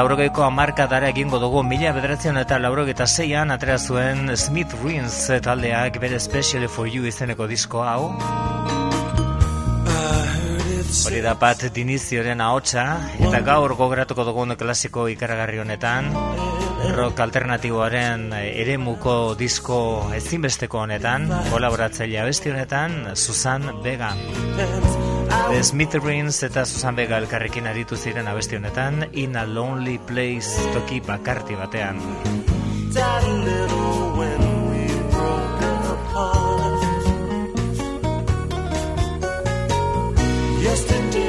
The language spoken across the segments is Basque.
Laurogeiko amarkadara egingo dugu mila bederatzen eta laurogeita zeian atera zuen Smith Ruins taldeak bere Specially for You izeneko disko hau. Hori da bat dinizioren ahotsa eta gaur gogratuko dugun klasiko ikaragarri honetan rock alternatiboaren eremuko disko ezinbesteko honetan kolaboratzailea besti honetan Susan Vega The Smith Rings eta Susan Vega elkarrekin aritu ziren abesti honetan In a Lonely Place toki bakarti batean. Yesterday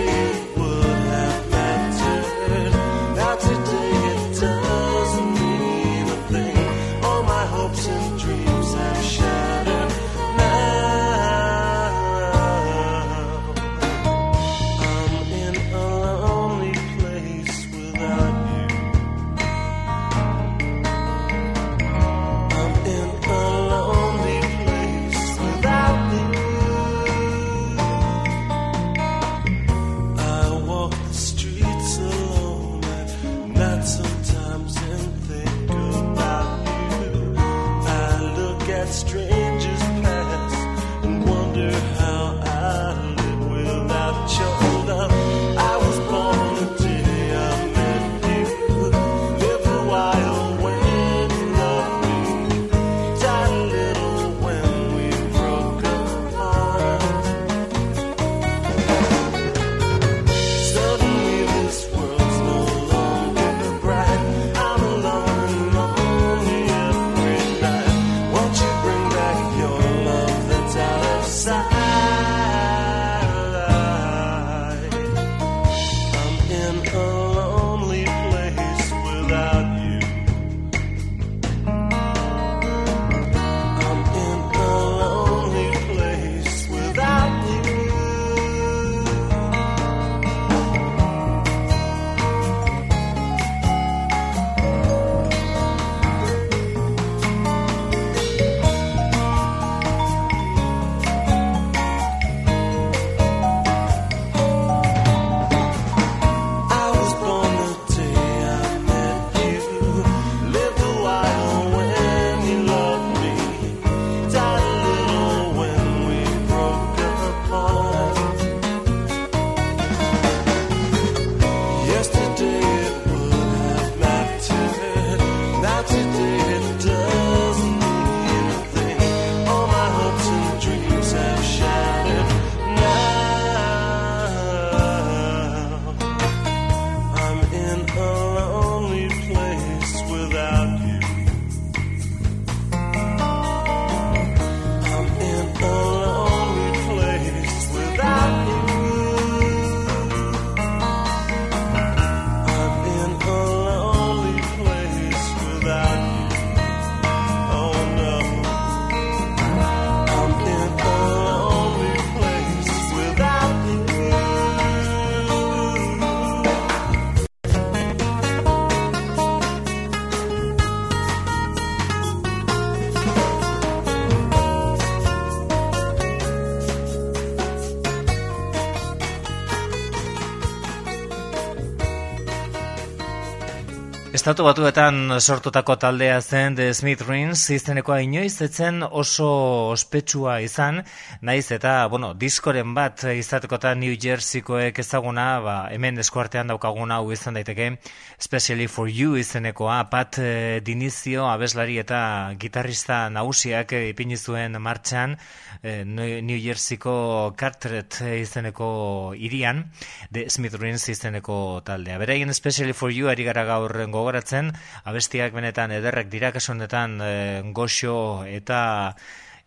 Estatu batuetan sortutako taldea zen The Smith Rings izenekoa inoiz etzen oso ospetsua izan, naiz eta, bueno, diskoren bat izatekotan New Jerseykoek ezaguna, ba, hemen eskuartean daukaguna hau izan daiteke, Especially for You izenekoa, Pat eh, Dinizio abeslari eta gitarrista nagusiak eh, ipini zuen martxan eh, New Jerseyko Carteret izeneko irian, The Smith Rings izeneko taldea. Beraien Especially for You ari gara gaur gogoratzen, abestiak benetan ederrek dira kasu honetan e, goxo eta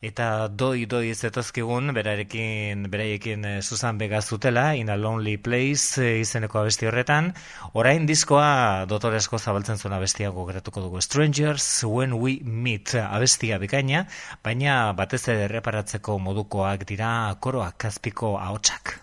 eta doi doi zetozkigun berarekin beraiekin e, Susan Vega zutela In a Lonely Place e, izeneko abesti horretan. Orain diskoa dotoresko zabaltzen zuen abestia gogoratuko dugu. Strangers When We Meet abestia bikaina baina batez ere erreparatzeko modukoak dira koroak kazpiko ahotsak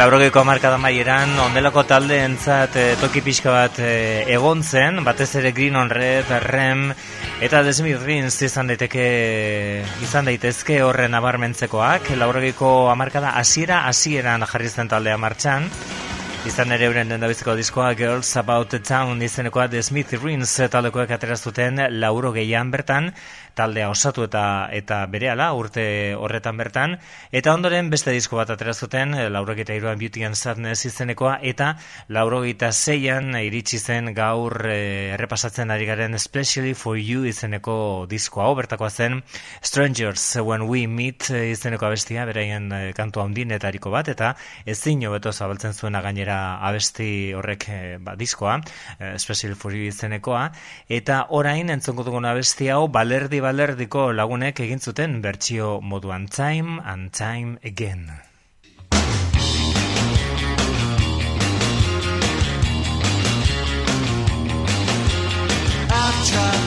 Laurogeiko hamarkada maieran ondelako taldeentzat e, toki pixka bat e, egon zen, batez ere Green on Red, Rem eta The Smith Rings izan daiteke izan daitezke horren abarmentzekoak. Laurogeiko hamarkada hasiera hasieran jarri zen taldea martxan. Izan ere euren dendabiziko diskoa Girls About the Town izenekoa The Smith Rings taldekoek atera zuten lauro gehian bertan, taldea osatu eta eta berehala urte horretan bertan, eta ondoren beste disko bat atera zuten, laurogeita iruan Beauty and Sadness izenekoa, eta laurogeita zeian iritsi zen gaur eh, errepasatzen ari garen Especially for You izeneko diskoa, bertakoa zen Strangers When We Meet izeneko abestia, beraien eh, kantu handinetariko bat, eta ezin hobeto zabaltzen zuena gainera abesti horrek eh, ba, diskoa, eh, Special for You izenekoa, eta orain entzongo dugun abesti hau balerdi balerdiko lagunek egin zuten bertsio moduan Time and Time Again. I've tried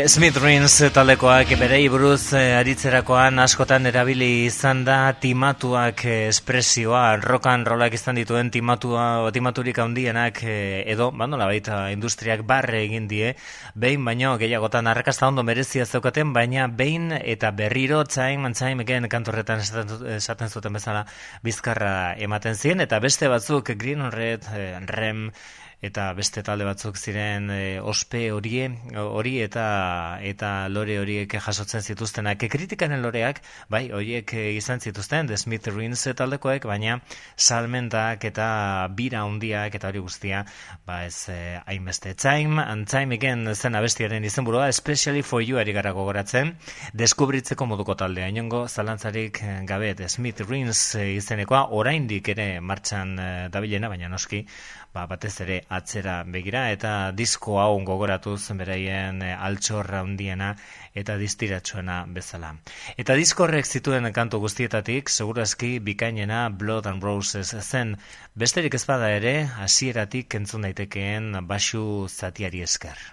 The Smith Rings taldekoak berei buruz eh, aritzerakoan askotan erabili izan da timatuak eh, espresioa, rock and rollak izan dituen timatua, timaturik handienak eh, edo, ba, nola baita, industriak barre egin die, behin baino gehiagotan. Arrakasta ondo merezia zeukaten, baina behin eta berriro time and time again kantorretan esaten, zuten bezala bizkarra ematen ziren, eta beste batzuk Green Red, Rem, eta beste talde batzuk ziren e, ospe horie hori eta eta lore horiek jasotzen zituztenak. Kritikaren loreak bai horiek e, izan zituzten The Smith Rings taldekoek baina salmentak eta bira handiak eta hori guztia ba ez e, hainbeste. Time and time again zen abestiaren izenburua especially for you ari gara gogoratzen. Deskubritzeko moduko taldea. Inongo zalantzarik eh, gabe The Smith eh, izenekoa. Oraindik ere martxan dabilena baina noski ba, batez ere atzera begira eta disko hau gogoratuz beraien eh, altxorra handiena eta distiratsuena bezala. Eta disko horrek zituen kantu guztietatik, segurazki bikainena Blood and Roses zen, besterik ez bada ere, hasieratik entzun daitekeen basu zatiari esker.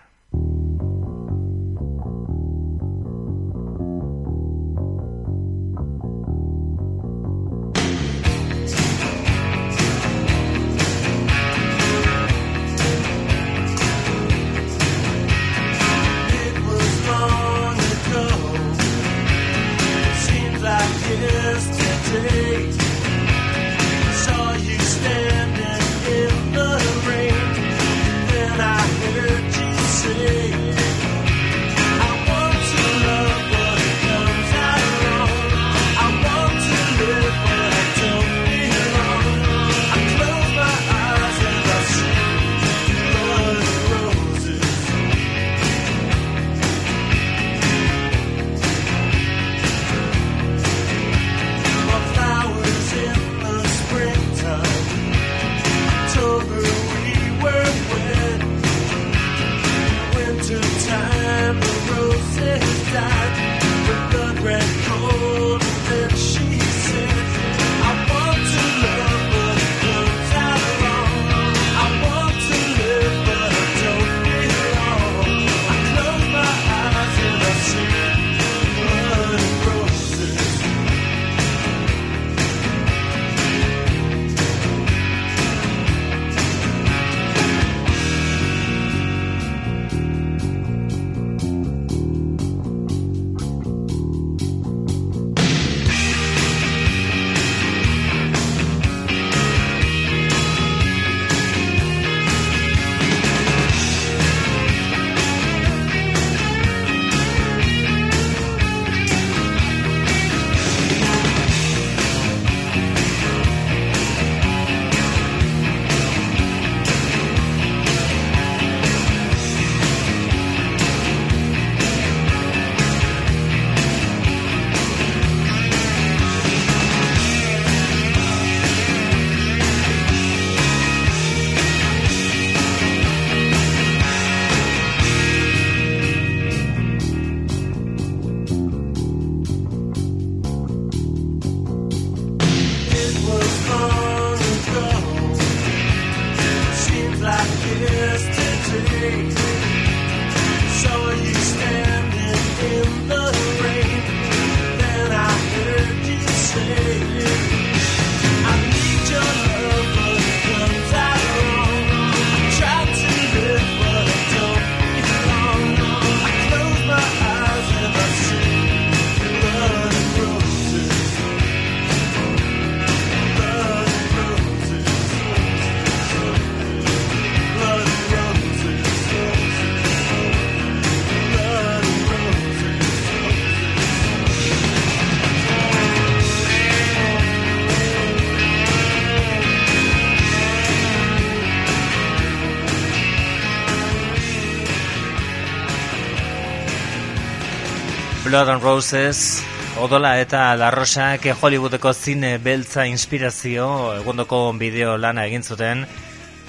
Blood and Roses, Odola eta La Rosa, que Hollywoodeko zine beltza inspirazio, egondoko bideo lana egin zuten,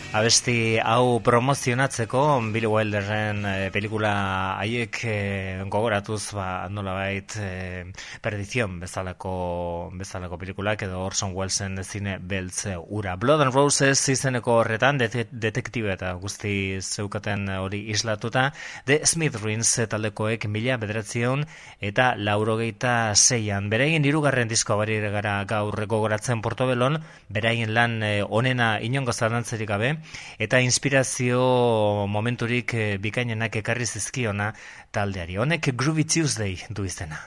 abesti hau promozionatzeko Billy Wilderren e, pelikula haiek e, gogoratuz ba nolabait e, perdizion bezalako bezalako pelikulak edo Orson Wellesen zine beltz ura. Blood and Roses izeneko horretan det detektibe eta guzti zeukaten hori islatuta The Smith Rings taldekoek mila bederatzion eta laurogeita zeian beraien hirugarren disko gara gaur gogoratzen Portobelon beraien lan onena inongo zalantzerik gabe eta inspirazio momenturik eh, bikainenak ekarri zizkiona taldeari. Honek Groovy Tuesday du izena.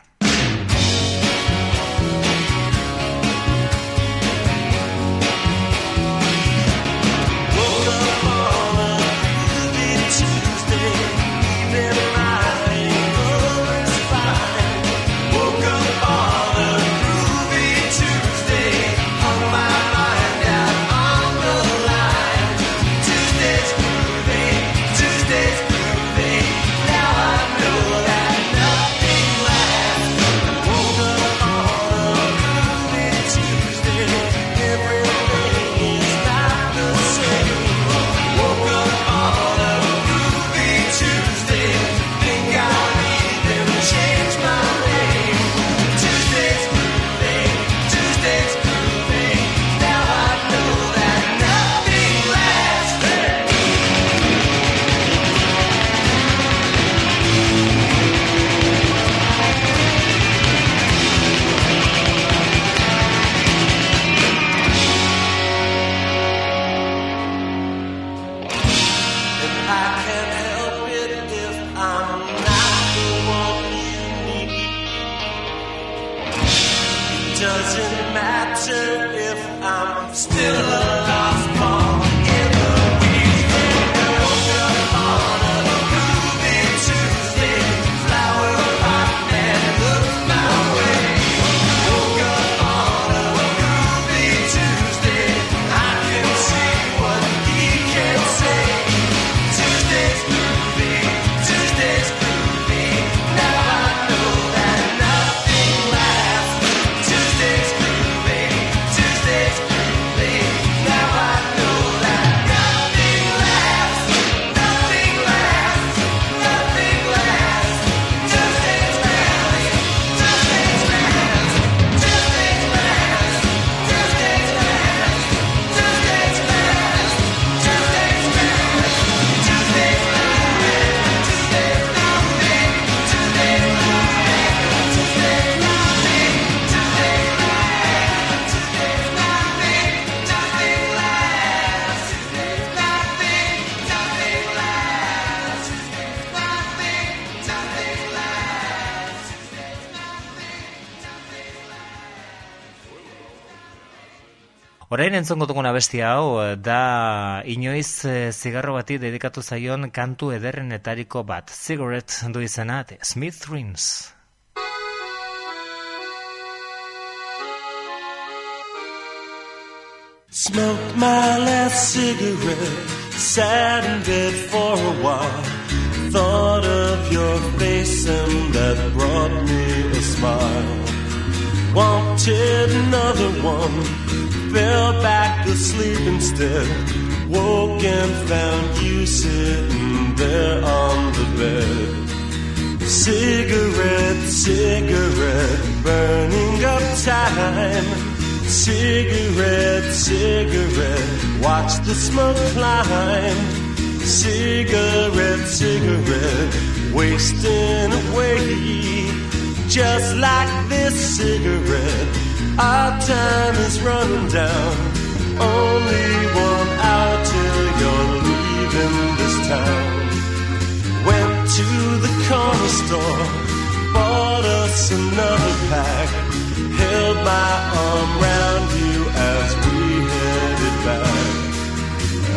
Orain entzongo dugun abesti hau eh, da inoiz eh, zigarro bati dedikatu zaion kantu ederrenetariko bat. Cigarette du izena, Smith Rings. Smoked my last cigarette, in bed for a while. Thought of your face and that brought me a smile. Wanted another one, fell back asleep instead. Woke and found you sitting there on the bed. Cigarette, cigarette, burning up time. Cigarette, cigarette, watch the smoke climb. Cigarette, cigarette, wasting away. Just like this cigarette, our time is running down. Only one hour till you're leaving this town. Went to the corner store, bought us another pack, held my arm round you as we headed back.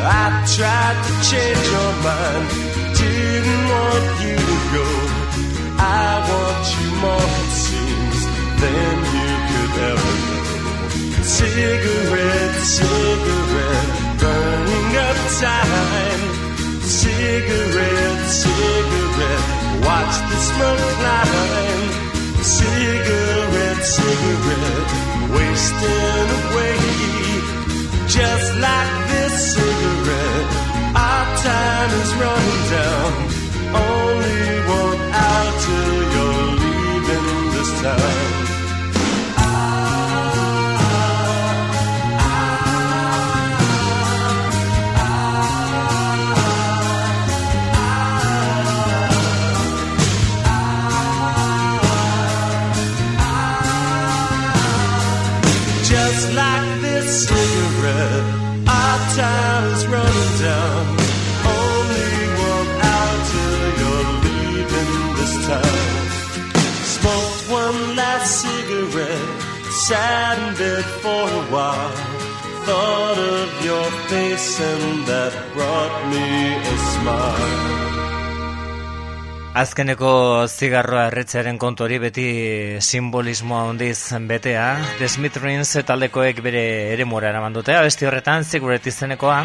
I tried to change your mind, didn't want you to go. I want you more, it seems, than you could ever know. Cigarette, cigarette, burning up time. Cigarette, cigarette, watch the smoke climb. Cigarette, cigarette, wasting away. Just like this cigarette, our time is running down. that brought me a smile. Azkeneko zigarroa erretzearen kontori beti simbolismoa handiz betea, The Smith Rings taldekoek bere ere mora eraman dute, abesti horretan ziguret izenekoa.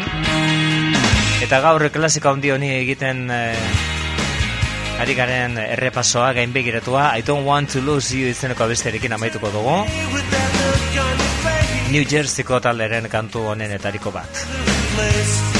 Eta gaur klasika handi honi egiten eh, ari garen errepasoa gainbegiratua I don't want to lose you izeneko abestiarekin amaituko dugu. New Jerseyko talderen kantu honenetariko bat. place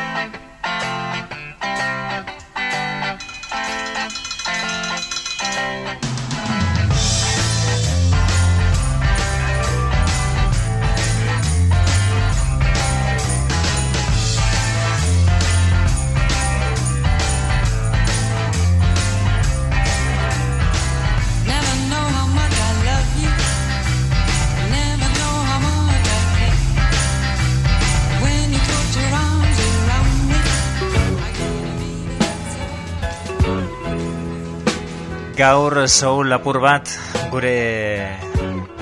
gaur soul lapur bat gure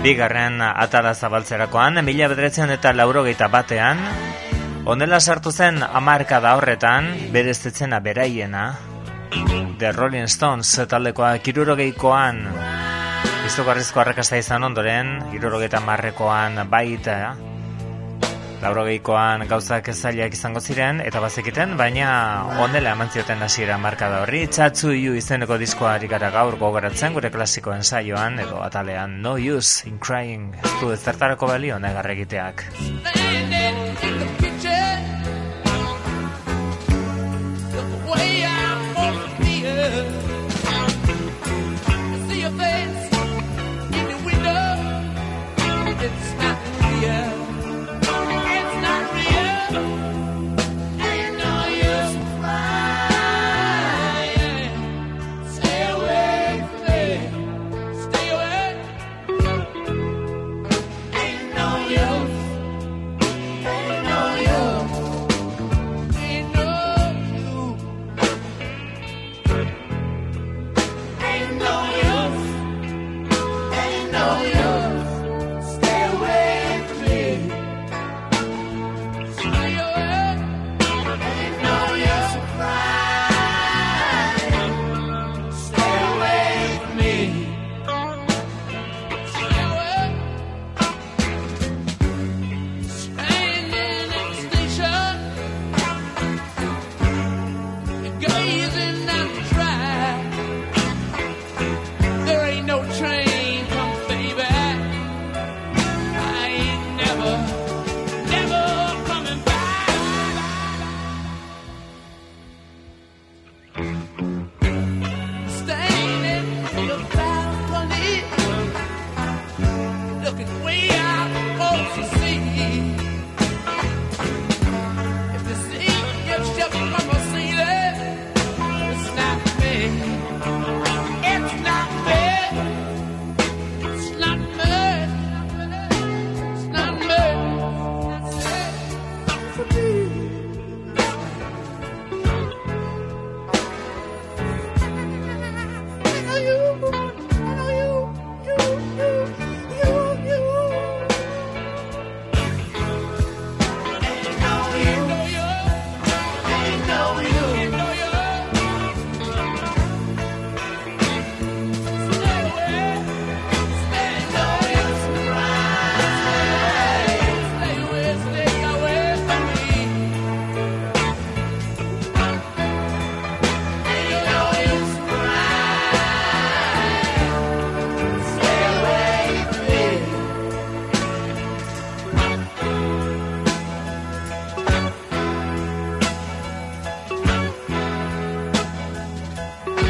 bigarren atala zabaltzerakoan, mila bedretzen eta laurogeita batean, onela sartu zen amarka da horretan, bereztetzena beraiena, The Rolling Stones taldekoa kirurogeikoan, izugarrizko arrakasta izan ondoren, kirurogeita marrekoan baita, laurogeikoan gauzak zailak izango ziren, eta bazekiten, baina onela eman zioten hasiera marka da horri, txatzu iu izeneko diskoari gara gaur gogoratzen gure klasikoen saioan, edo atalean. No Use in Crying, ez du ez zertarako balio negarregiteak.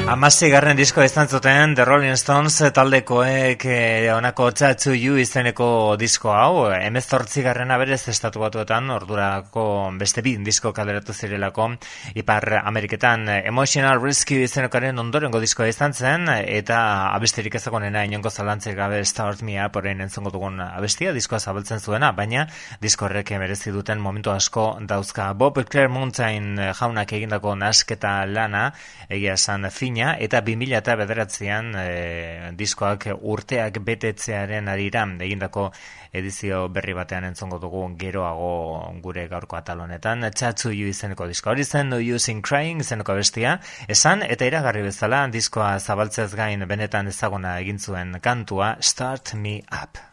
Amasei garren disko izan zuten The Rolling Stones taldekoek eh, honako txatzu you izeneko disko hau, emezortzi garrena berez estatu batuetan, ordurako beste bi disko kaleratu zirelako, ipar Ameriketan Emotional Rescue izenekaren ondorengo diskoa izan zen, eta abesterik ezagonena inongo zalantzik gabe Start Me Up orain entzongo dugun abestia, diskoa zabaltzen zuena, baina disko horrek merezi duten momentu asko dauzka. Bob Mountain jaunak egindako nasketa lana, egia esan fina, 2000 eta bederatzean e, diskoak urteak betetzearen arira egindako edizio berri batean entzongo dugu geroago gure gaurko atal honetan. You izeneko diskoa hori zen, No Using Crying izeneko bestia, esan eta iragarri bezala diskoa zabaltzez gain benetan ezaguna egin zuen kantua Start Me Up.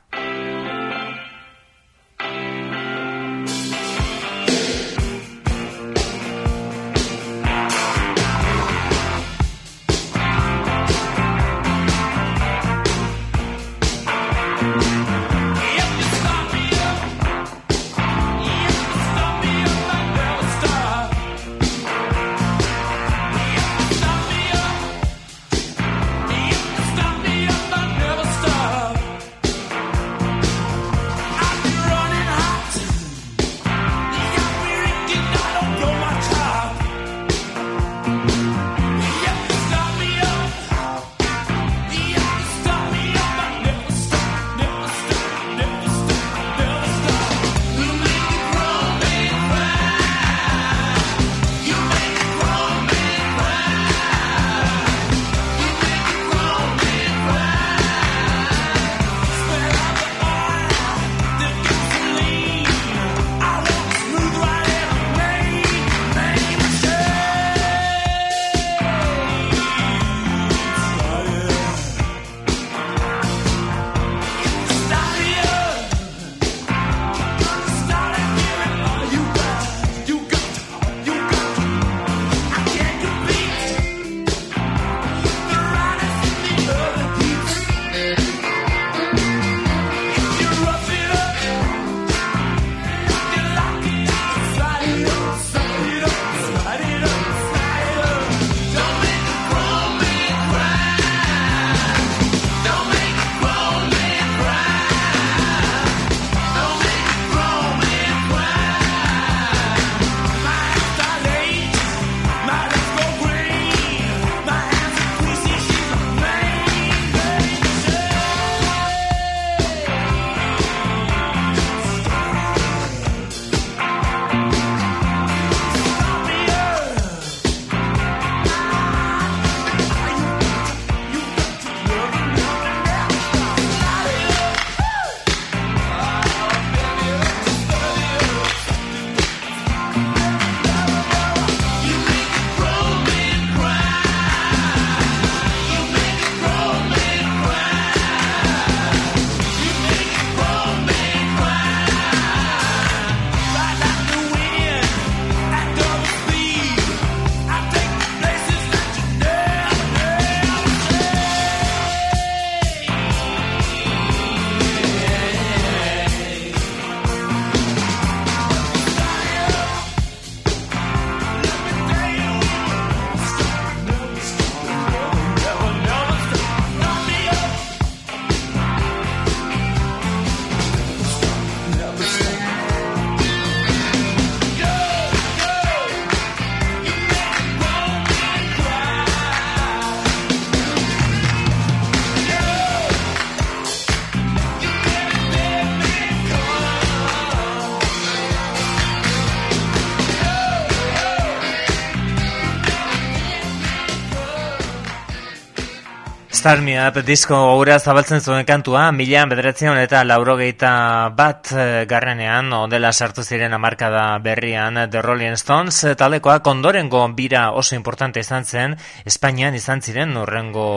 Start Me Up disko ura zabaltzen zuen kantua, mila bederatzion eta laurogeita bat eh, garrenean, ondela sartu ziren amarkada berrian The Rolling Stones, talekoa kondorengo bira oso importante izan zen, Espainian izan ziren urrengo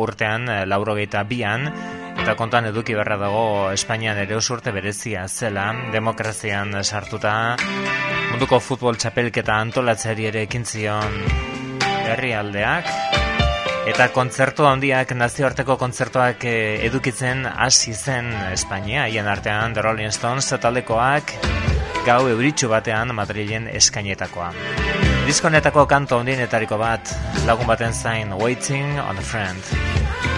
urtean, eh, laurogeita bian, eta kontuan eduki berra dago Espainian ere urte berezia zela, demokrazian sartuta, munduko futbol txapelketa antolatzeari ere ekin zion herrialdeak, Eta kontzertu handiak, nazioarteko kontzertuak eh, edukitzen hasi zen Espainia, haien artean The Rolling Stones taldekoak gau euritxu batean Madrilen eskainetakoa. Diskonetako kanto handienetariko bat, lagun baten zain Waiting on a Friend.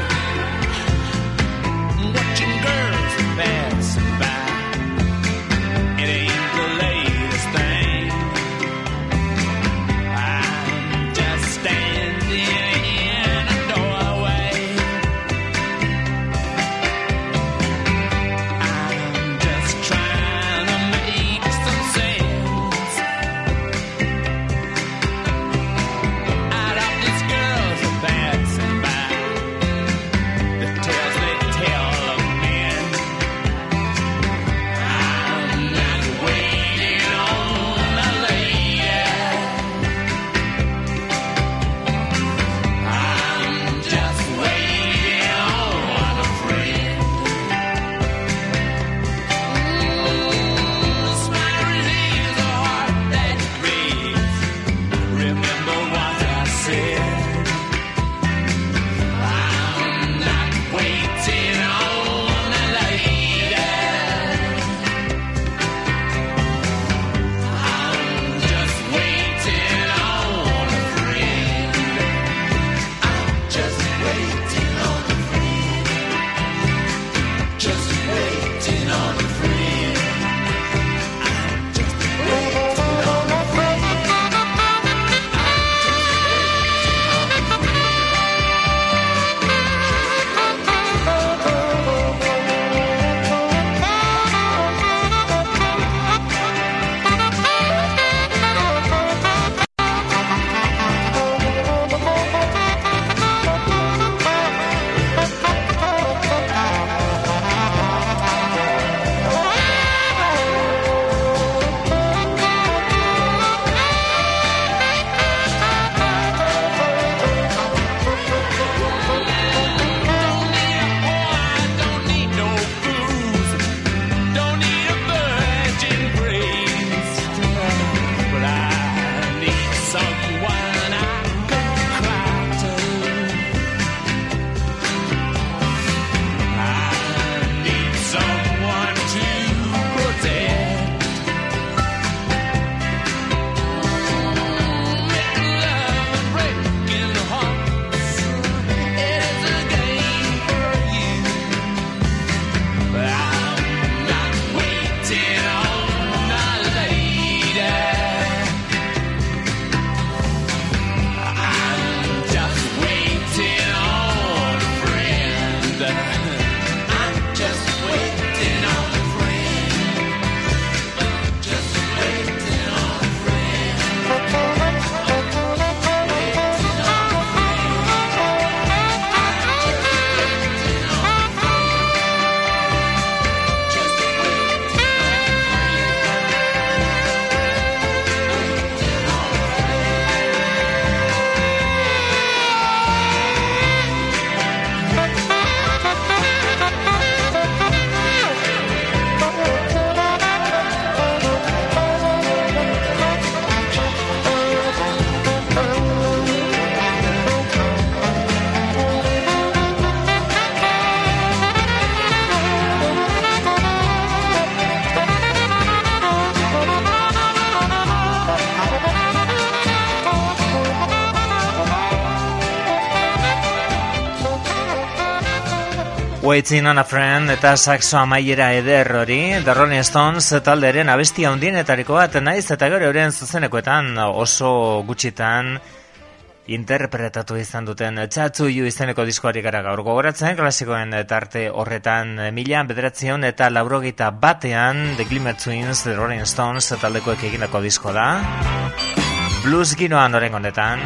Waiting on a Friend eta saxo amaiera eder hori, The Rolling Stones talderen abestia handienetariko bat naiz eta gero euren zuzenekoetan oso gutxitan interpretatu izan duten txatzu ju izeneko diskoari gara gaur gogoratzen klasikoen tarte horretan mila bederatzion eta laurogeita batean The Glimmer Twins, The Rolling Stones taldekoek egindako disko da. Blues ginoan oren honetan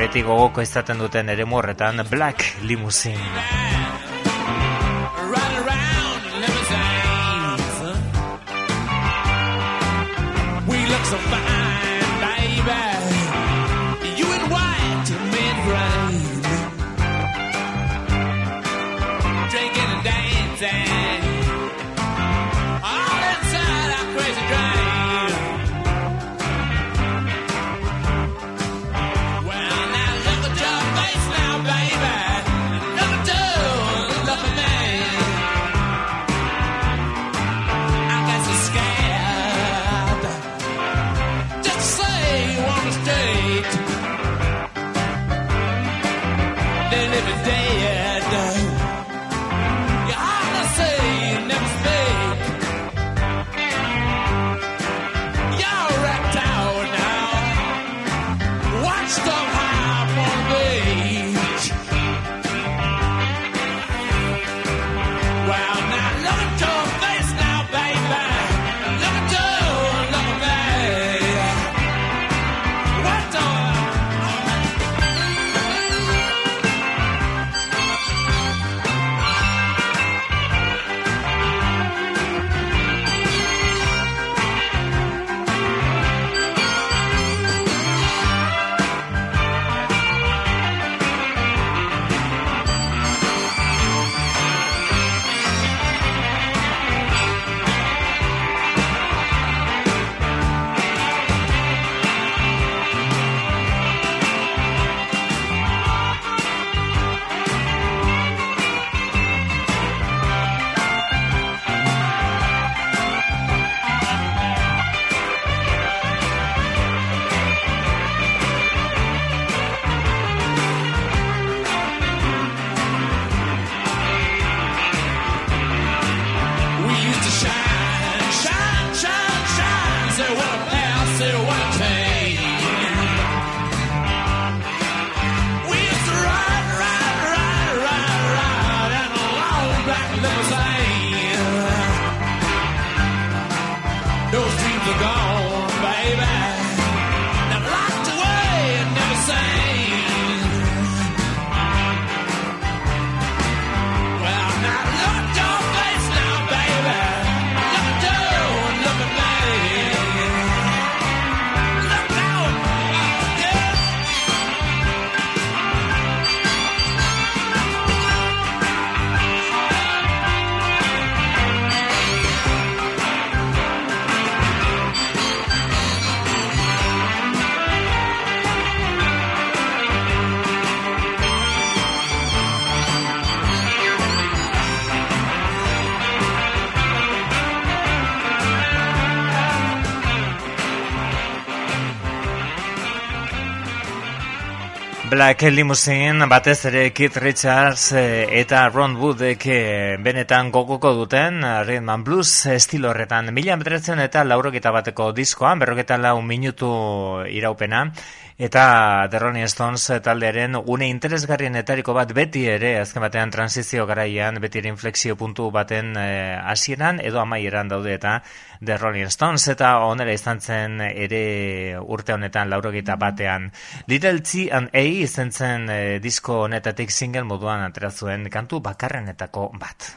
beti gogoko izaten duten ere horretan Black Limousine. Black Limousine, batez ere Kit Richards eh, eta Ron Woodek eh, benetan gogoko duten eh, Rhythm Blues estilo horretan. Mila betretzen eta laurok bateko diskoan, berroketan lau minutu iraupena, Eta The Rolling Stones taldearen gune interesgarrienetariko bat beti ere, azken batean transizio garaian, beti ere inflexio puntu baten eh, hasieran e, edo amaieran daude eta The Rolling Stones eta onera izan zen ere urte honetan laurogeita batean. Little T and A izan zen e, disko honetatik single moduan atrazuen kantu bakarrenetako. Bat.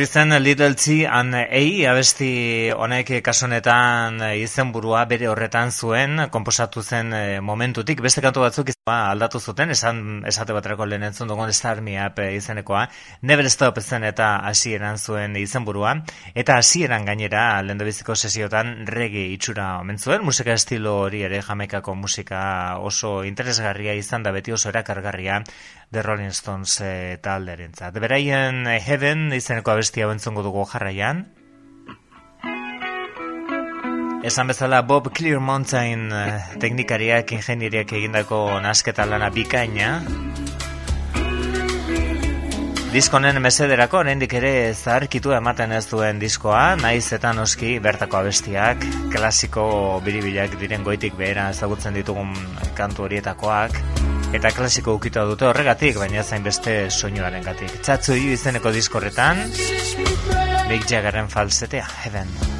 Hori zen Little T and A abesti honek kasu honetan izenburua bere horretan zuen konposatu zen eh, momentutik. Beste kantu batzuk izan aldatu zuten esan esate baterako lehen entzun dugun Star Me Up eh, izenekoa. Never Stop zen eta hasieran zuen izenburua. Eta hasieran gainera lehendabiziko sesiotan reggae itxura omen zuen. Musika estilo hori ere jamaikako musika oso interesgarria izan da beti oso erakargarria The Rolling Stones e, talderentzat. Beraien eh, Heaven izeneko abestia bentzongo dugu jarraian. Esan bezala Bob Clear Mountain eh, teknikariak, ingenieriak egindako nasketa lana bikaina. Diskonen mesederako oraindik ere zaharkitu ematen ez duen diskoa, naiz eta noski bertako abestiak, klasiko biribilak diren goitik behera ezagutzen ditugun kantu horietakoak, eta klasiko ukita dute horregatik, baina zain beste soinuaren gatik. Txatzu izeneko diskorretan, Mick Jaggeren falsetea, Heaven.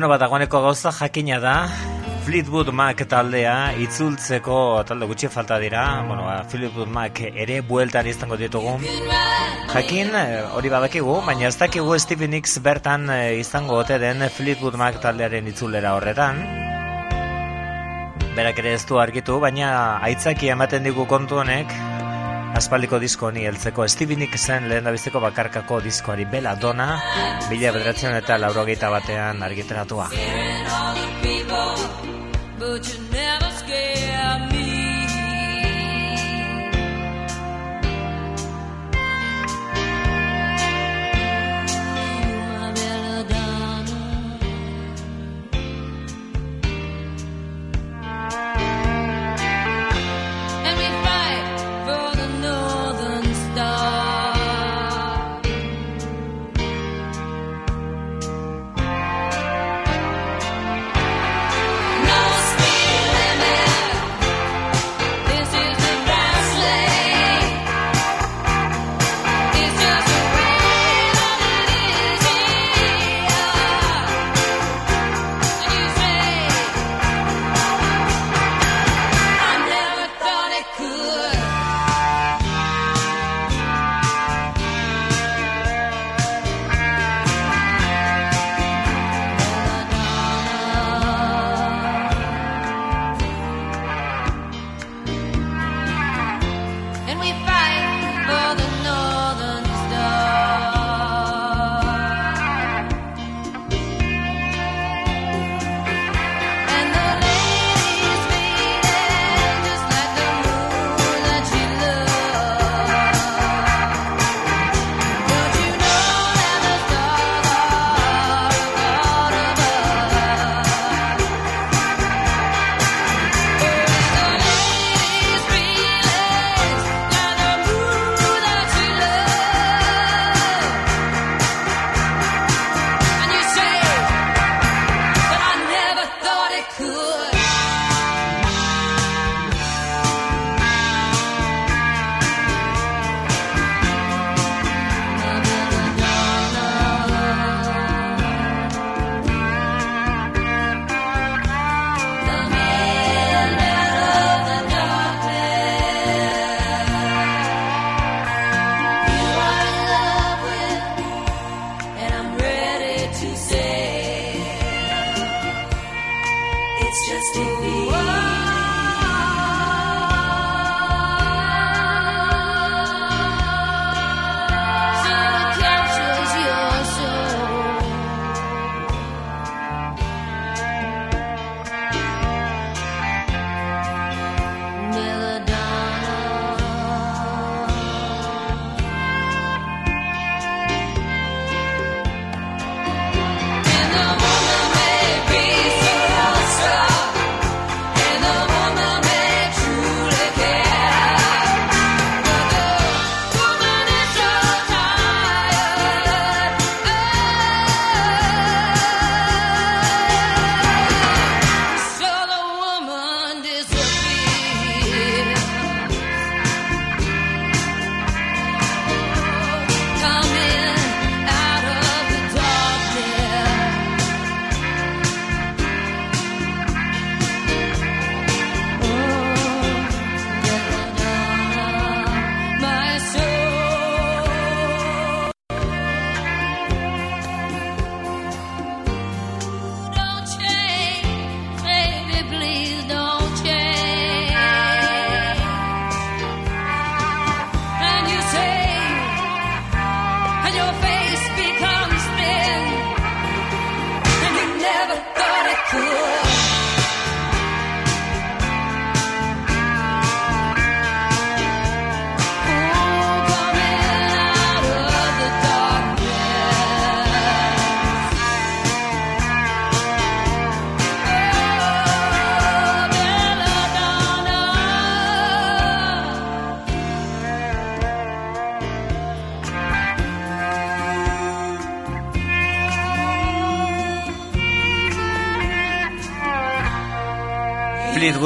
Bueno, bat dagoeneko gauza jakina da, Fleetwood Mac taldea itzultzeko talde gutxi falta dira, bueno, ba, Fleetwood Mac ere bueltan izango ditugu. Jakin, eh, hori badakigu, baina ez dakigu Stevie Nicks bertan eh, izango ote den Fleetwood Mac taldearen itzulera horretan. Berak ere ez du argitu, baina aitzaki ematen digu kontu honek, aspaldiko disko honi heltzeko Stevie Nicksen lehen dabizeko bakarkako diskoari Bela Dona, bila bederatzen eta laurogeita batean argiteratua.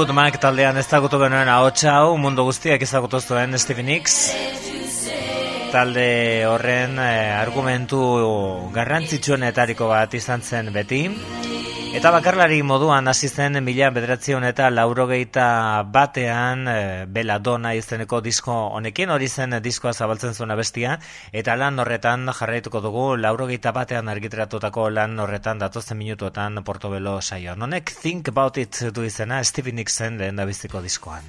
Fleetwood Mac taldean ezagutu genuen ahotsa hau mundu guztiak ezagutu zuen Stevie Nicks. Talde horren eh, argumentu garrantzitsuenetariko bat izan zen beti. Eta bakarlari moduan hasi zen mila bederatzion eta laurogeita batean e, Belladonna izeneko disko honekin, hori zen diskoa zabaltzen zuena bestia, eta lan horretan jarraituko dugu laurogeita batean argiteratutako lan horretan datozen minutuetan Portobelo saio. Honek Think About It du izena Stevie Nicksen lehen da biziko diskoan.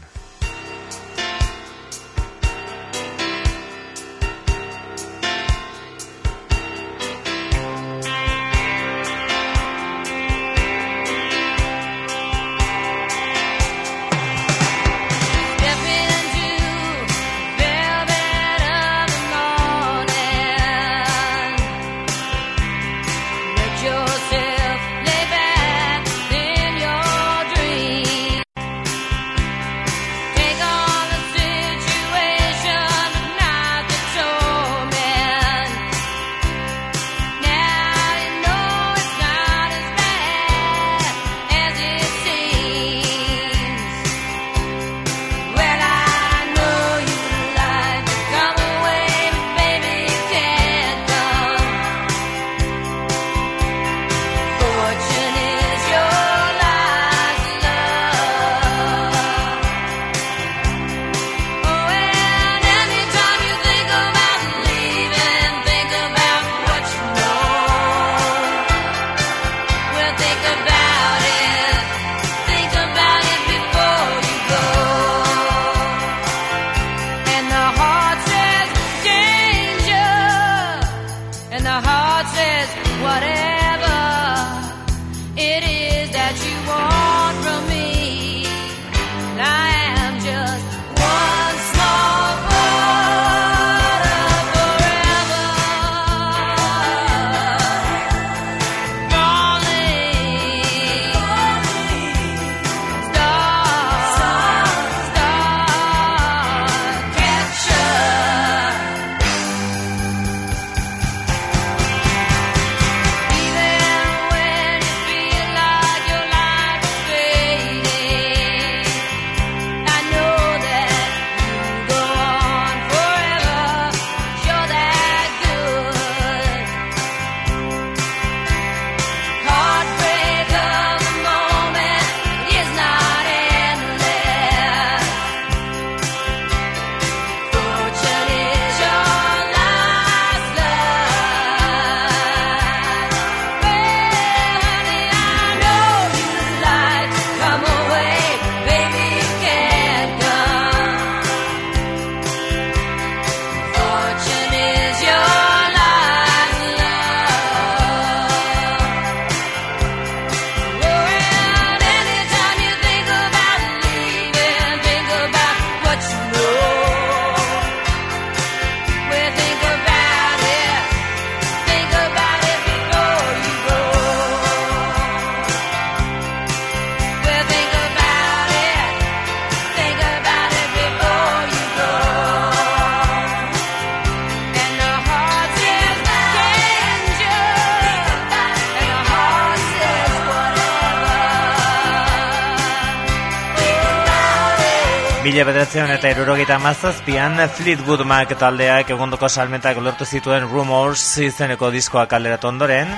Mila bederatzean eta erurogeita mazazpian Fleetwood Mac taldeak egondoko salmentak lortu zituen Rumors izeneko diskoa kaleratu ondoren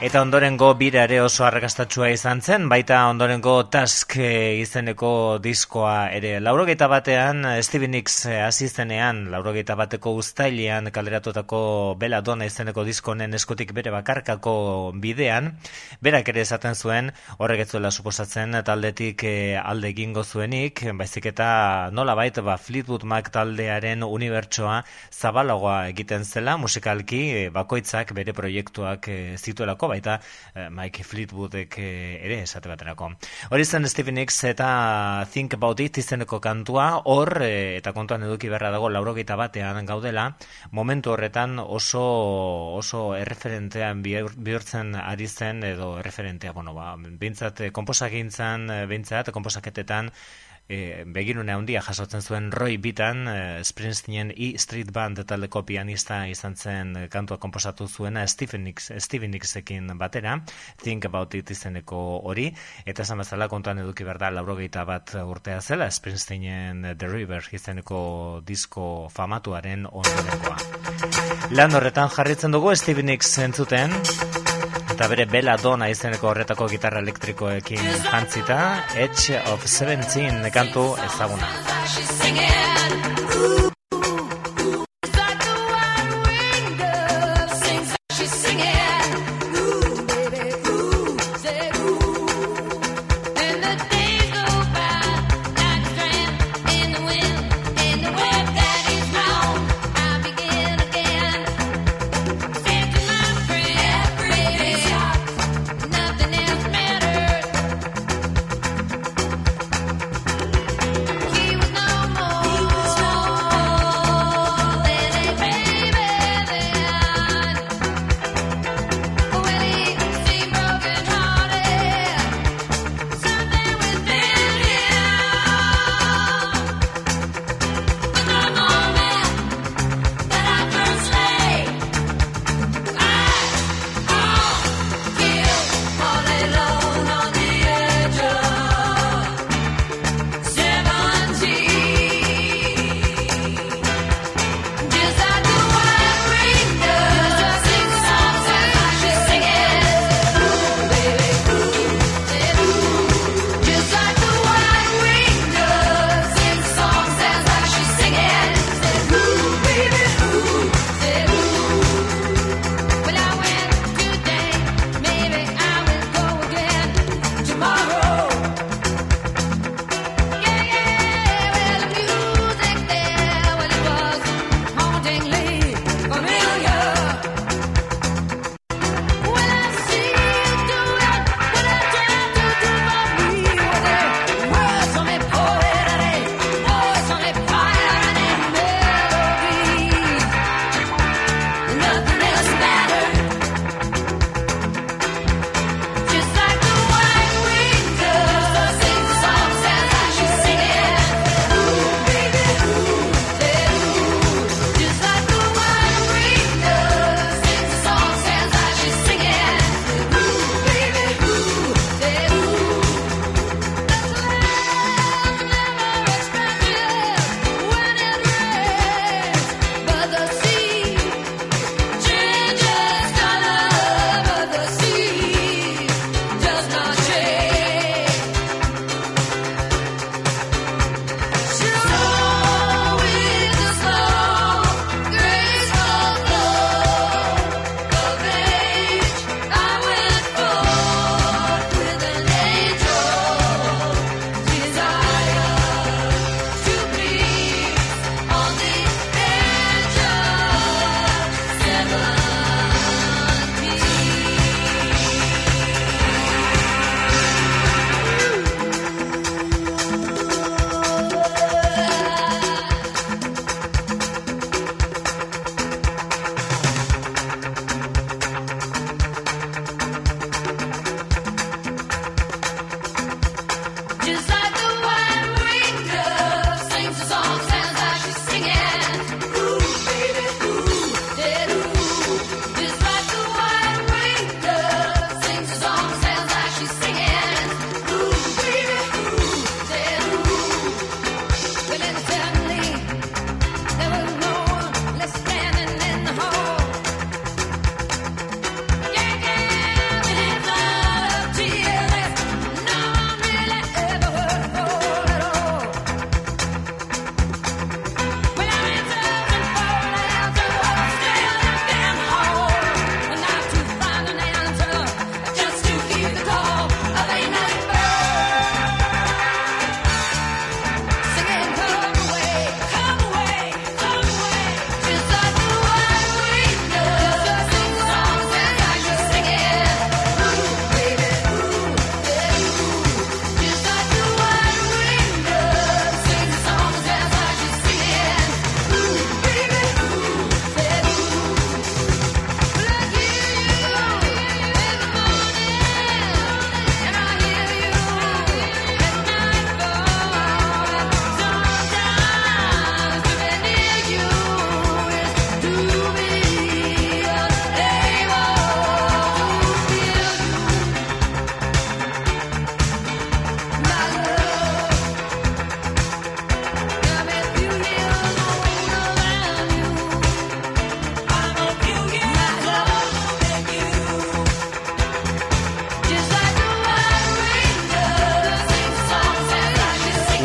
Eta ondorengo bira ere oso arrakastatsua izan zen, baita ondorengo Task eh, izeneko diskoa ere. Laurogeita batean, eh, Stevie Nicks eh, hasi zenean, laurogeita bateko uztailean kaleratutako Bela Donna izeneko diskonen eskutik bere bakarkako bidean, berak ere esaten zuen, horrek ez zuela suposatzen taldetik alde egingo zuenik, baizik eta nola bait, ba, Fleetwood Mac taldearen unibertsoa zabalagoa egiten zela, musikalki bakoitzak bere proiektuak zituelako, baita eh, Mike Fleetwoodek eh, ere esate baterako. Hori zen Stevie Nicks eta Think About It izeneko kantua, hor, eh, eta kontuan eduki beharra dago laurogeita batean gaudela, momentu horretan oso oso erreferentean bihur- bihurtzen ari zen, edo erreferentea, bueno, ba, bintzat, komposagintzan, eh, bintzat, komposaketetan, e, begirune handia jasotzen zuen Roy Bitan, e, Springsteenen E Street Band taldeko pianista izan zen e, kantua komposatu zuena Stephen Nicks, Stevie Nicksekin batera, Think About It izeneko hori, eta esan bezala kontuan eduki behar da laurogeita bat urtea zela, Springsteenen The River izeneko disko famatuaren ondorengoa. Lan horretan jarritzen dugu Stevie Nicks entzuten, eta bere Bela Donna izeneko horretako gitarra elektrikoekin jantzita, Edge of 17 kantu ezaguna.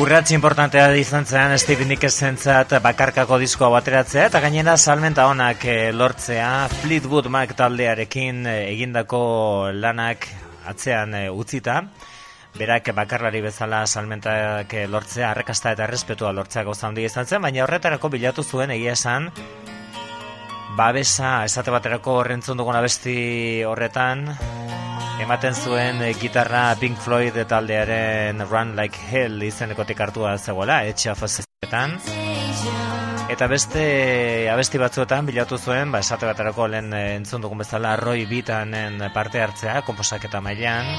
Urratz importantea izan zen Stevie Nickersentzat bakarkako diskoa bateratzea eta gainera salmenta onak eh, lortzea Fleetwood Mac taldearekin eh, egindako lanak atzean eh, utzita. Berak bakarlari bezala salmentak lortzea, arrakasta eta errespetua lortzea gauza handia izan zen, baina horretarako bilatu zuen egia esan babesa esate baterako horrentzun dugun abesti horretan ematen zuen eh, gitarra Pink Floyd taldearen Run Like Hell izenekotik hartua zegoela, Edge of Sezetan. Eta beste abesti batzuetan bilatu zuen, ba, esate baterako lehen eh, entzun dugun bezala Roy Bitanen parte hartzea, komposaketa mailan.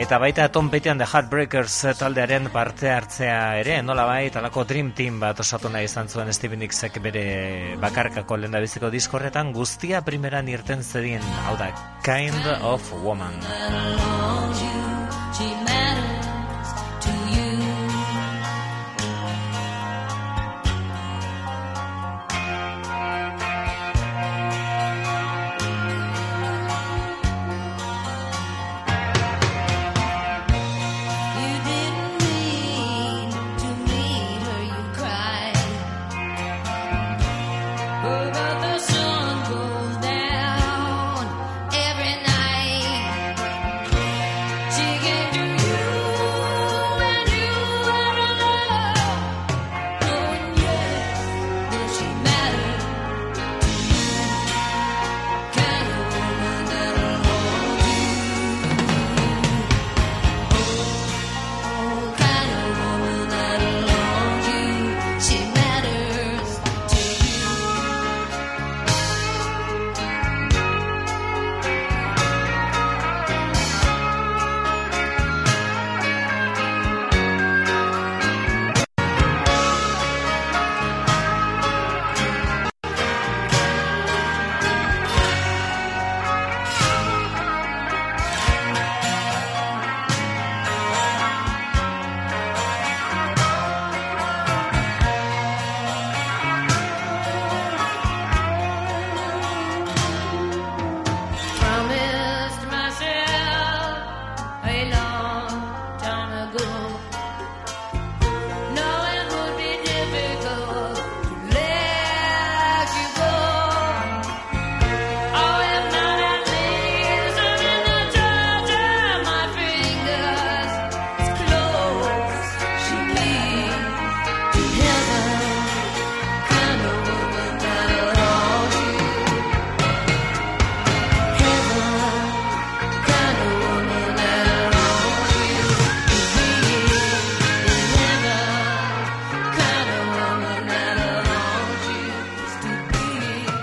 Eta baita Tom Petty and the Heartbreakers taldearen parte hartzea ere, nola bai, talako Dream Team bat osatu nahi izan zuen Stevie Nicksek bere bakarkako lehen biziko diskorretan guztia primeran irten zedin, hau da, Kind of Woman.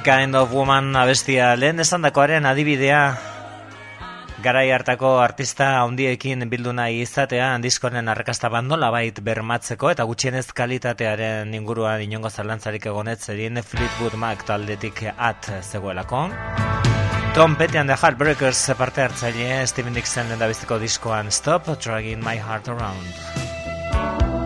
Kind of Woman abestia lehen esandakoaren adibidea garai hartako artista handiekin bildu nahi izatea diskoren arrakasta bandola bait bermatzeko eta gutxienez kalitatearen inguruan inongo zalantzarik egonetz erin Fleetwood Mac taldetik at zegoelako. Tom Petty and the Heartbreakers parte hartzaile Steven Dixon lehen diskoan Stop Dragging My Heart Around.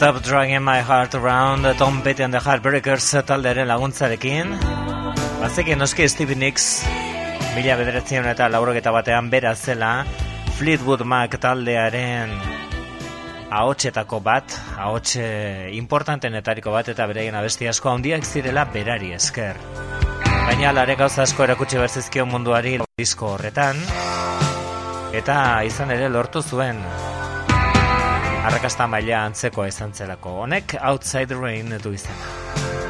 Stop Dragging My Heart Around Tom Petty and the Heartbreakers taldearen laguntzarekin. Bazekin noski Steve Nicks Mila bederatzen eta laurogeta batean bera zela Fleetwood Mac taldearen ahotsetako bat ahotxe importantenetariko bat eta bereien abesti asko handiak zirela berari esker. Baina lare gauza asko erakutsi berzizkion munduari disko horretan. Eta izan ere lortu zuen arrakasta maila antzeko izan zelako. Honek outside rain du izena.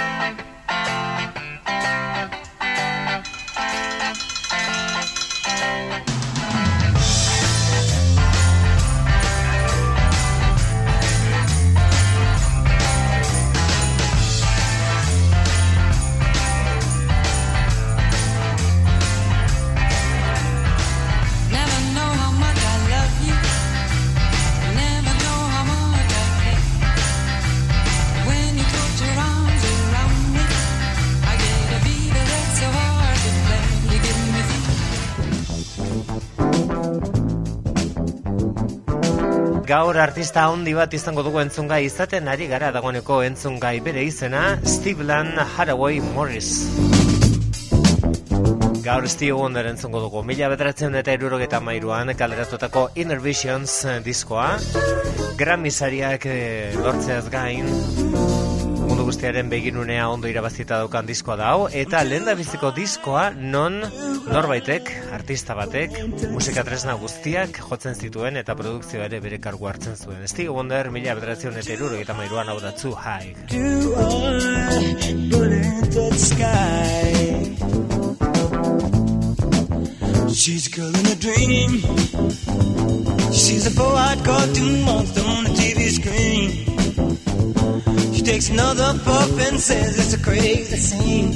Artista handi bat izango dugu entzungai izaten ari gara dagoeneko entzungai bere izena Steve Haraway Morris. Gaur Steve Wonder entzungo dugu. Mila bederatzen eta irurogeta mairuan kaleratutako Inner Visions eh, diskoa. Grammy sariak eh, lortzeaz gain, mundu guztiaren begirunea ondo irabazita daukan diskoa da hau, eta lehen da biziko diskoa non norbaitek, artista batek, musika tresna guztiak jotzen zituen eta produkzioa ere bere kargu hartzen zuen. Steve Wonder, mila bederatzen eta irurogeta mairuan hau da Too High. You are bullet that sky. She's a girl in a dream. She's a four-eyed cartoon monster on the TV screen. She takes another puff and says it's a crazy scene.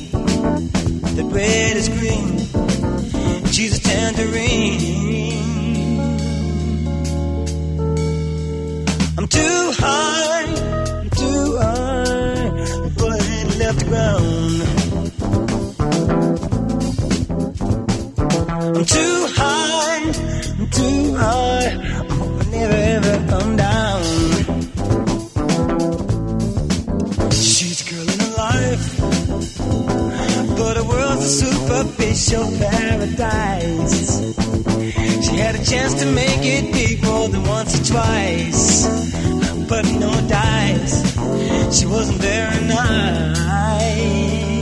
The red is green. Superficial paradise. She had a chance to make it big more than once or twice, but no dice. She wasn't very nice.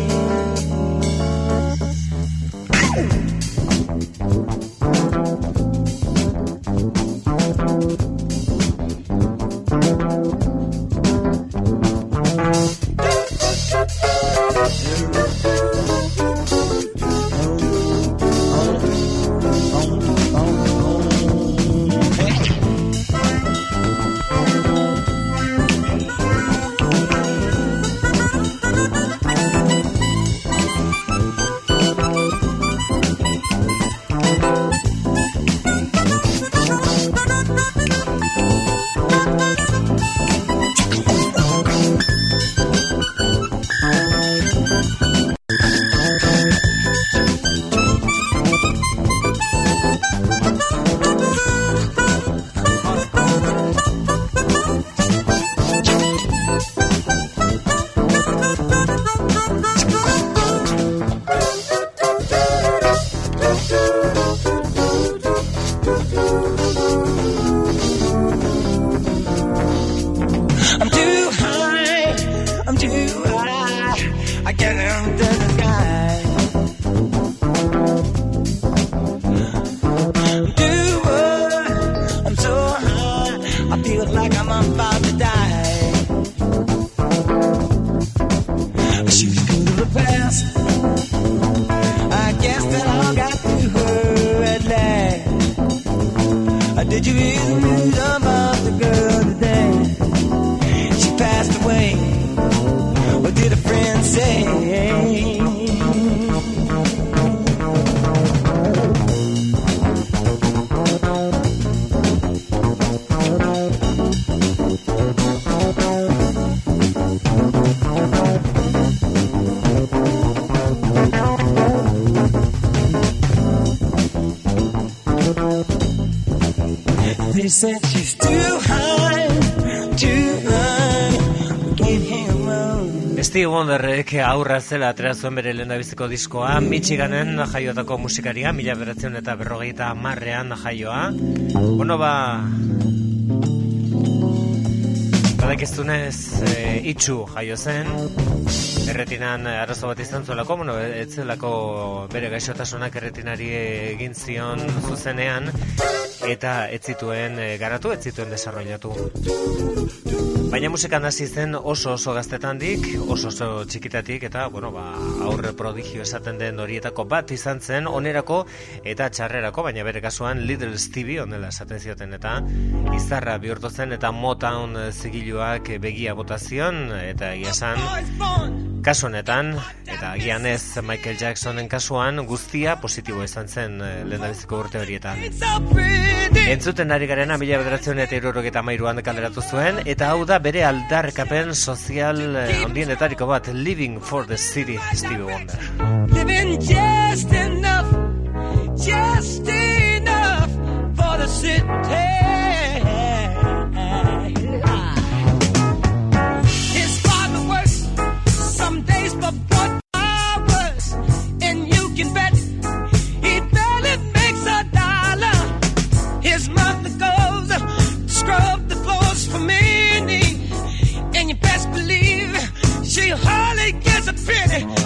Wonderrek aurra zela atera zuen bere lehendabiziko diskoa, Michiganen jaiotako musikaria, mila beratzen eta berrogeita marrean jaioa. Bueno, ba... Badakiztunez, e, itxu jaio zen, erretinan arazo bat izan zuelako, bueno, ez zelako bere gaixotasunak erretinari egin zion zuzenean, eta ez zituen eh, garatu, ez zituen desarrollatu. Baina musikan hasi zen oso oso gaztetandik, oso oso txikitatik eta bueno, ba, aurre prodigio esaten den horietako bat izan zen onerako eta txarrerako, baina bere kasuan Little Stevie onela esaten zioten eta izarra bihurtu zen eta Motown zigiluak begia botazion eta egia esan kasu honetan eta agian ez Michael Jacksonen kasuan guztia positibo izan zen eh, lehendabiziko urte horietan. Entzuten ari garena mila bederatzen eta irurogeta mairuan kalderatu zuen, eta hau da bere aldarkapen sozial eh, handienetariko bat, Living for the City, Stevie Wonder. Living just enough, just enough for the city. spinning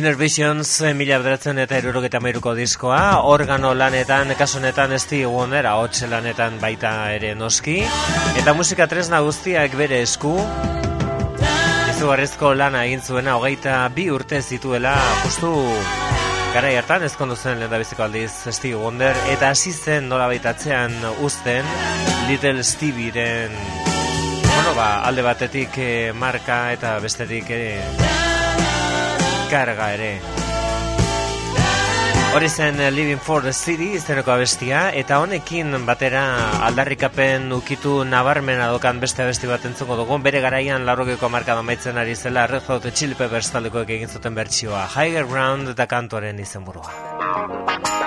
Inner Visions eh, mila bederatzen eta irurogeta mairuko diskoa, organo lanetan, kasu honetan ez digunera, hotxe lanetan baita ere noski, eta musika tresna guztiak bere esku, izugarrizko lana egin zuena hogeita bi urte zituela justu garai hartan ezkondu zen lehen biziko aldiz Stevie Wonder. Eta hasi zen nola atzean uzten Little Stevie-ren bueno, ba, alde batetik eh, marka eta bestetik ere karga ere. Hori zen eh, Living for the City izeneko abestia eta honekin batera aldarrikapen ukitu nabarmena dokan beste abesti bat entzuko dugu. Bere garaian larrogeko marka domaitzen ari zela Red Hot Chili Peppers taldekoek egin zuten bertsioa. Higher Ground eta kantoren izenburua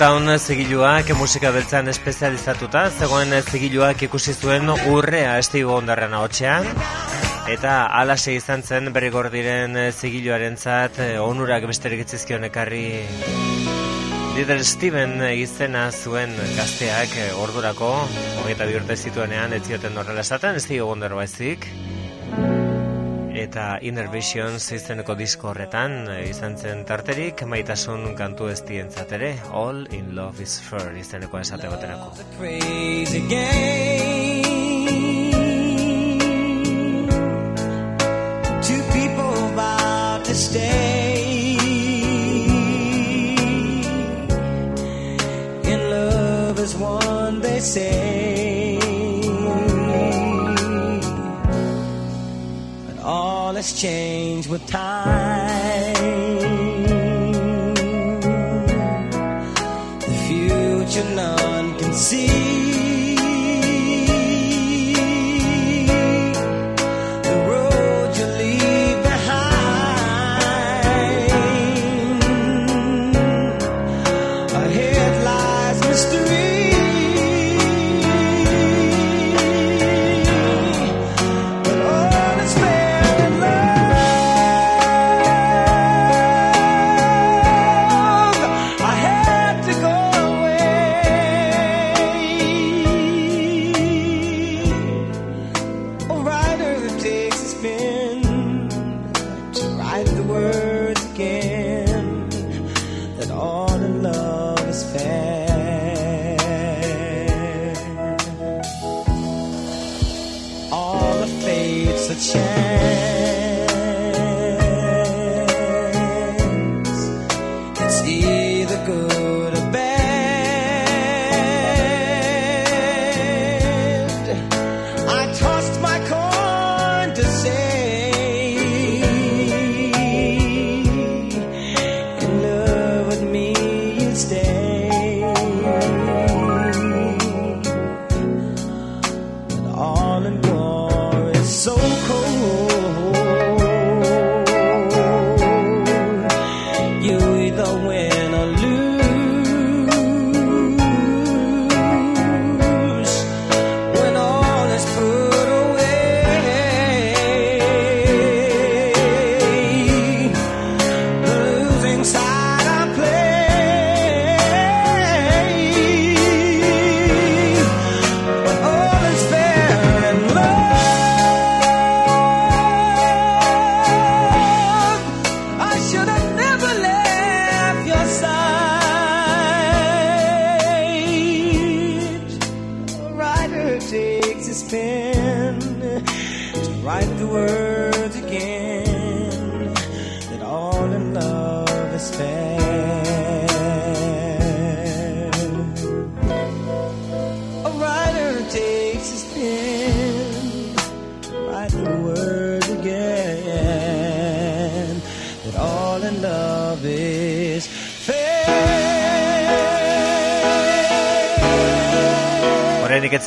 Motown zigiluak musika beltzan espezializatuta, zegoen zigiluak ikusi zuen urrea estigo ondarren ahotxean, eta alase izan zen berrigor diren zigiluaren zat, onurak besterik itzizkion ekarri Little Steven izena zuen gazteak eh, ordurako, hogeita bi urte zituenean, ez zioten horrela esaten, ez dio Wonder baizik. Eta Inner Visions izeneko disko horretan eh, izan zen tarterik, maitasun kantu ez dientzat ere, All in Love is Fair izeneko esate baterako. Two people vow to stay in love as one, they say. All has changed with time.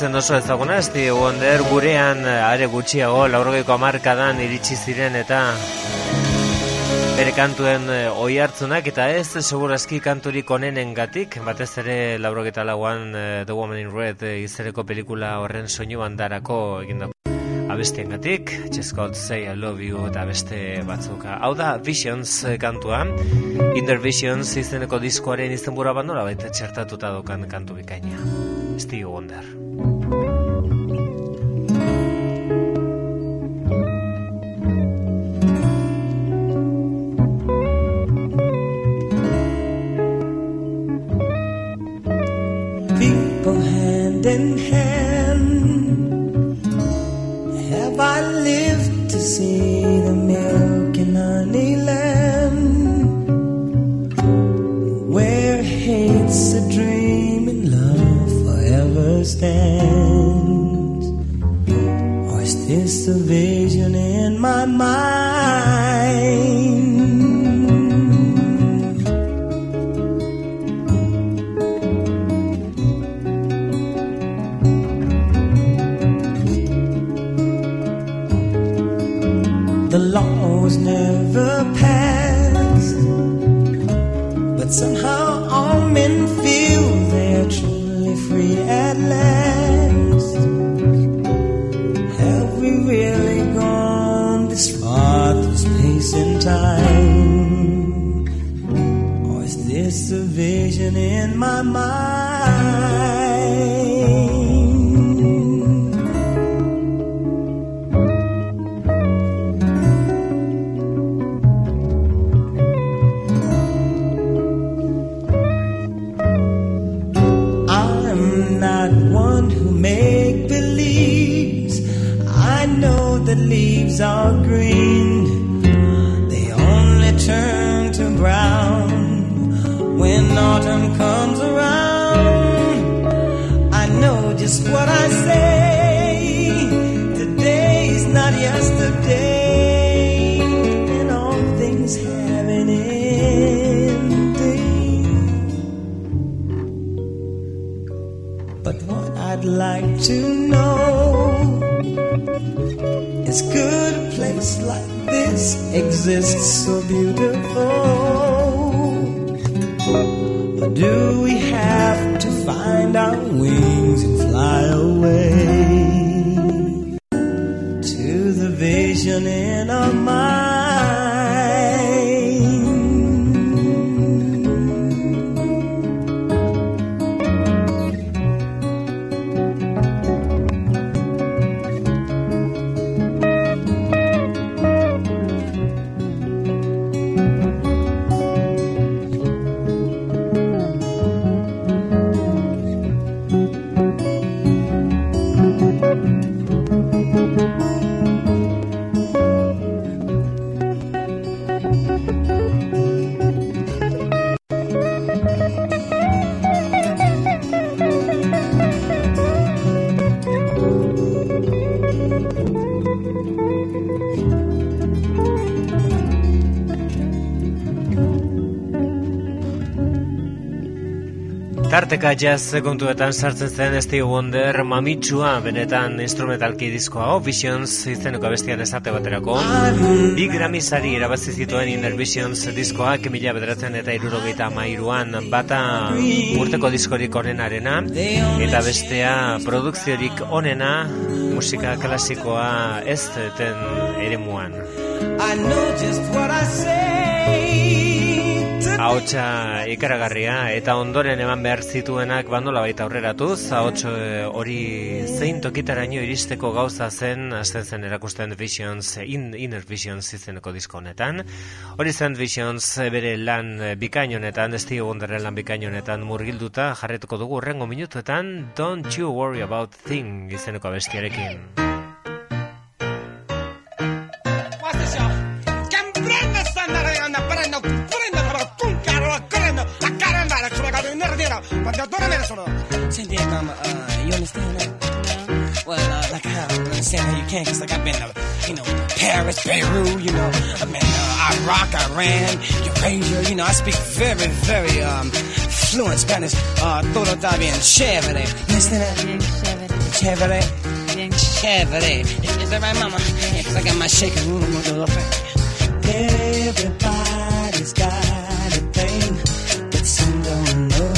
zen oso ezaguna, ez Wonder gurean eh, are gutxiago laurogeiko amarkadan iritsi ziren eta bere kantuen eh, oi hartzunak eta ez segurazki kanturik onenengatik, batez ere laurogeita lauan eh, The Woman in Red izereko pelikula horren soinu bandarako egindako abestien gatik, Just Called Say I Love You eta beste batzuka. Hau da Visions kantua, Inner Visions izeneko diskoaren izenbura bandora baita txertatuta dokan kantu bikaina. Steve Wonder. Wonder. Like to know is could a place like this exist so beautiful? Or do we have to find our wings and fly away to the vision in our Tarteka jazz kontuetan sartzen zen Steve Wonder mamitsua benetan instrumentalki diskoa hau Visions izeneko bestian esate baterako. Bi Grammy sari irabazi zituen Inner Visions diskoak mila bederatzen eta irurogeita mairuan bata urteko diskorik onenarena eta bestea produkziorik onena musika klasikoa ez den eremuan. I know just what I say. Ahotsa ikaragarria eta ondoren eman behar zituenak bandola baita aurreratuz, ahots eh, hori zein tokitaraino iristeko gauza zen, azten zen erakusten Visions, in, Inner Visions izeneko disko honetan. Hori zen Visions eh, bere lan eh, bikain honetan, Steve Wonderren lan bikain honetan murgilduta jarretuko dugu urrengo minutuetan Don't You Worry About Thing izeneko abestiarekin. Sono. Senti, mama, uh, you understand that? Well, uh, like I don't understand how you can, cause like I've been to, you know, Paris, Beirut, you know, I've been uh, Iraq, Iran, Eurasia, you know, I speak very, very, um, fluent Spanish, uh, todo está bien chévere. You understand that? Bien chévere. Chévere. Bien Chévere. Is, that right, mama? Yeah, cause I got my shaking room Everybody's got a thing, but some don't know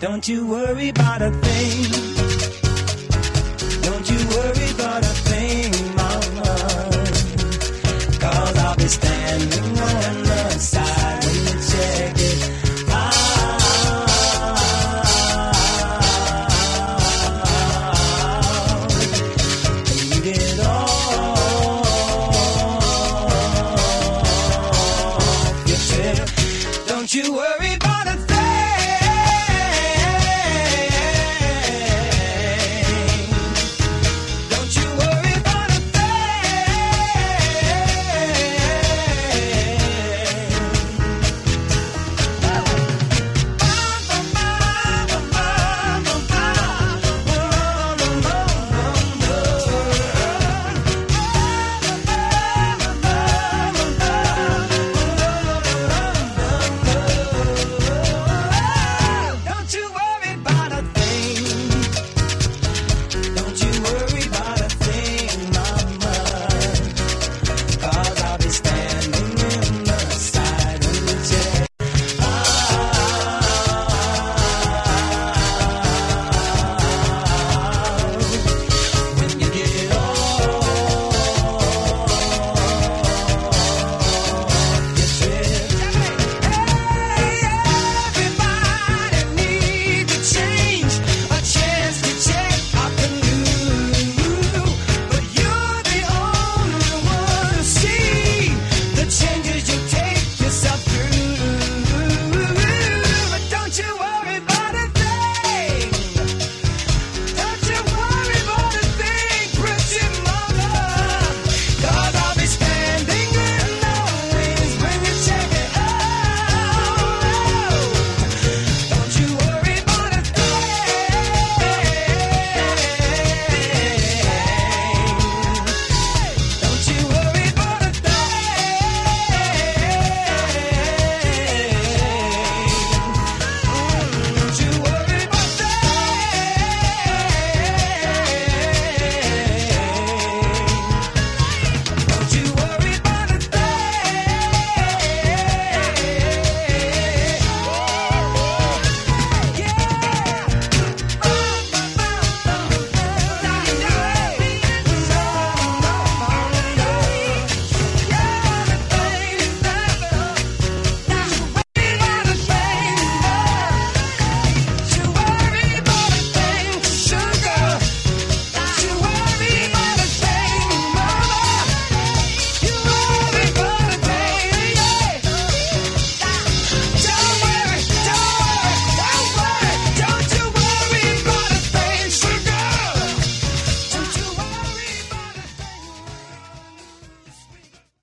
don't you worry about a thing.